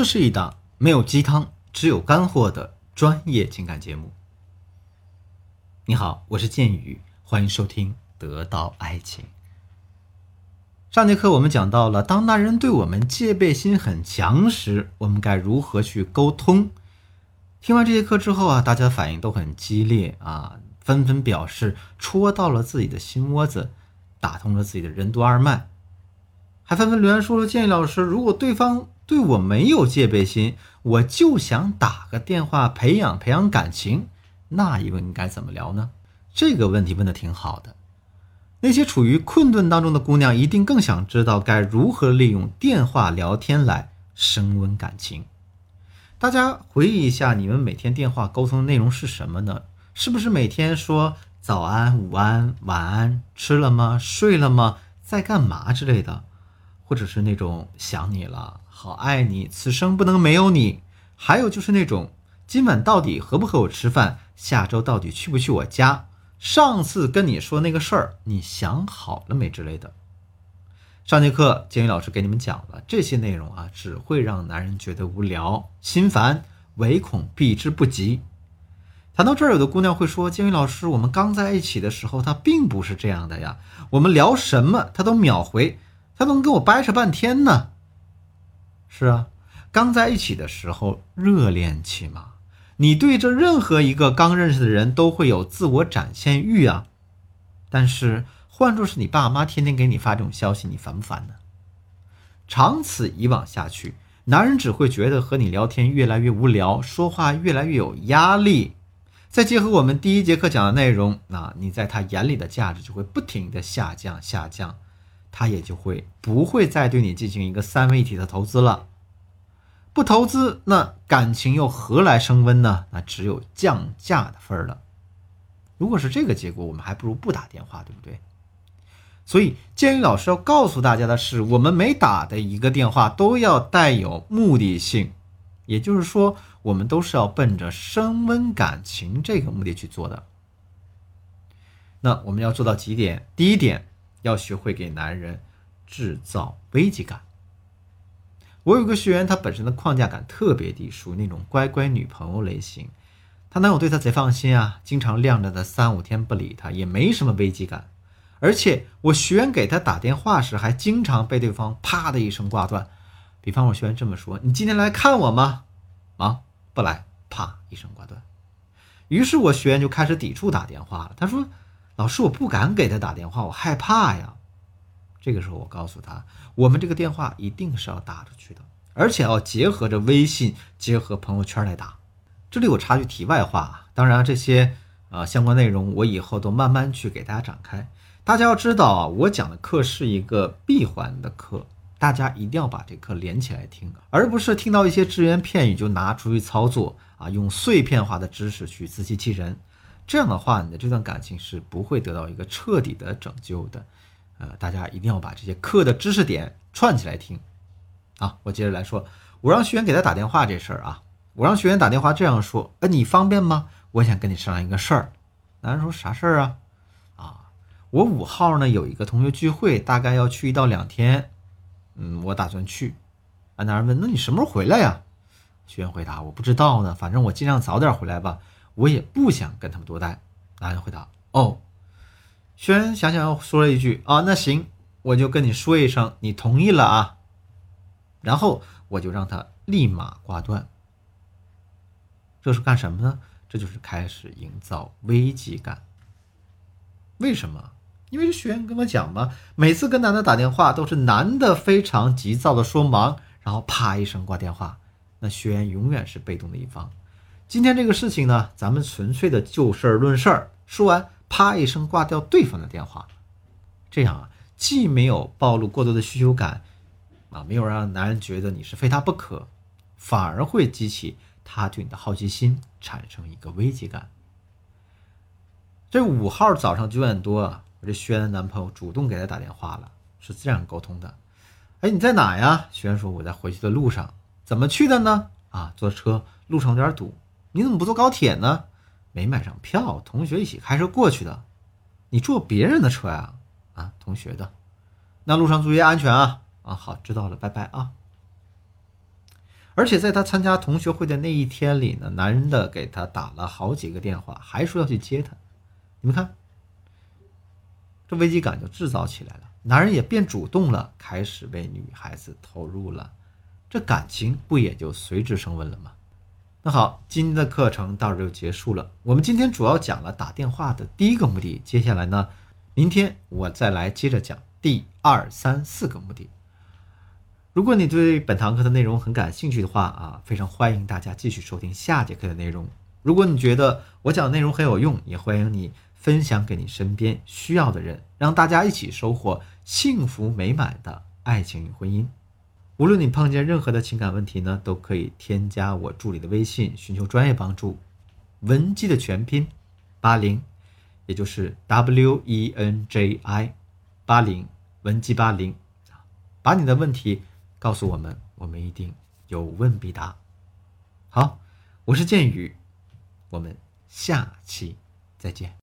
这是一档没有鸡汤，只有干货的专业情感节目。你好，我是剑宇，欢迎收听《得到爱情》。上节课我们讲到了，当男人对我们戒备心很强时，我们该如何去沟通？听完这节课之后啊，大家反应都很激烈啊，纷纷表示戳到了自己的心窝子，打通了自己的任督二脉，还纷纷留言说了：“建议老师，如果对方对我没有戒备心，我就想打个电话培养培养感情，那一问该怎么聊呢？”这个问题问的挺好的。那些处于困顿当中的姑娘，一定更想知道该如何利用电话聊天来升温感情。大家回忆一下，你们每天电话沟通的内容是什么呢？是不是每天说早安、午安、晚安，吃了吗？睡了吗？在干嘛之类的？或者是那种想你了，好爱你，此生不能没有你。还有就是那种今晚到底和不和我吃饭？下周到底去不去我家？上次跟你说那个事儿，你想好了没之类的？上节课，建宇老师给你们讲了这些内容啊，只会让男人觉得无聊、心烦，唯恐避之不及。谈到这儿，有的姑娘会说：“建宇老师，我们刚在一起的时候，他并不是这样的呀，我们聊什么他都秒回，他能跟我掰扯半天呢。”是啊，刚在一起的时候热恋期嘛。你对着任何一个刚认识的人都会有自我展现欲啊，但是换作是你爸妈天天给你发这种消息，你烦不烦呢？长此以往下去，男人只会觉得和你聊天越来越无聊，说话越来越有压力。再结合我们第一节课讲的内容，那你在他眼里的价值就会不停的下降下降，他也就会不会再对你进行一个三位一体的投资了。不投资，那感情又何来升温呢？那只有降价的份儿了。如果是这个结果，我们还不如不打电话，对不对？所以，建宇老师要告诉大家的是，我们每打的一个电话都要带有目的性，也就是说，我们都是要奔着升温感情这个目的去做的。那我们要做到几点？第一点，要学会给男人制造危机感。我有个学员，她本身的框架感特别低，属于那种乖乖女朋友类型。她男友对她贼放心啊，经常晾着她三五天不理她，也没什么危机感。而且我学员给她打电话时，还经常被对方啪的一声挂断。比方我学员这么说：“你今天来看我吗？”忙不来，啪一声挂断。于是我学员就开始抵触打电话了。他说：“老师，我不敢给他打电话，我害怕呀。”这个时候，我告诉他，我们这个电话一定是要打出去的，而且要结合着微信、结合朋友圈来打。这里我插句题外话，当然这些呃相关内容我以后都慢慢去给大家展开。大家要知道啊，我讲的课是一个闭环的课，大家一定要把这课连起来听，而不是听到一些只言片语就拿出去操作啊，用碎片化的知识去自欺欺人。这样的话，你的这段感情是不会得到一个彻底的拯救的。呃，大家一定要把这些课的知识点串起来听，啊，我接着来说，我让学员给他打电话这事儿啊，我让学员打电话这样说，呃，你方便吗？我想跟你商量一个事儿。男人说啥事儿啊？啊，我五号呢有一个同学聚会，大概要去一到两天，嗯，我打算去。啊，男人问，那你什么时候回来呀？学员回答，我不知道呢，反正我尽量早点回来吧，我也不想跟他们多待。男人回答，哦。学员想想说了一句：“啊，那行，我就跟你说一声，你同意了啊。”然后我就让他立马挂断。这是干什么呢？这就是开始营造危机感。为什么？因为学员跟我讲嘛，每次跟男的打电话都是男的非常急躁的说忙，然后啪一声挂电话，那学员永远是被动的一方。今天这个事情呢，咱们纯粹的就事论事儿，说完。啪一声挂掉对方的电话，这样啊，既没有暴露过多的需求感，啊，没有让男人觉得你是非他不可，反而会激起他对你的好奇心，产生一个危机感。这五号早上九点多，我这轩的男朋友主动给他打电话了，是这样沟通的：“哎，你在哪呀？”轩说：“我在回去的路上。”“怎么去的呢？”“啊，坐车，路上有点堵。”“你怎么不坐高铁呢？”没买上票，同学一起开车过去的。你坐别人的车呀？啊，同学的。那路上注意安全啊！啊，好，知道了，拜拜啊。而且在他参加同学会的那一天里呢，男人的给他打了好几个电话，还说要去接他。你们看，这危机感就制造起来了，男人也变主动了，开始为女孩子投入了，这感情不也就随之升温了吗？那好，今天的课程到这就结束了。我们今天主要讲了打电话的第一个目的，接下来呢，明天我再来接着讲第二、三、四个目的。如果你对本堂课的内容很感兴趣的话啊，非常欢迎大家继续收听下节课的内容。如果你觉得我讲的内容很有用，也欢迎你分享给你身边需要的人，让大家一起收获幸福美满的爱情与婚姻。无论你碰见任何的情感问题呢，都可以添加我助理的微信，寻求专业帮助。文姬的全拼八零，也就是 W E N J I 八零，文姬八零把你的问题。告诉我们，我们一定有问必答。好，我是剑宇，我们下期再见。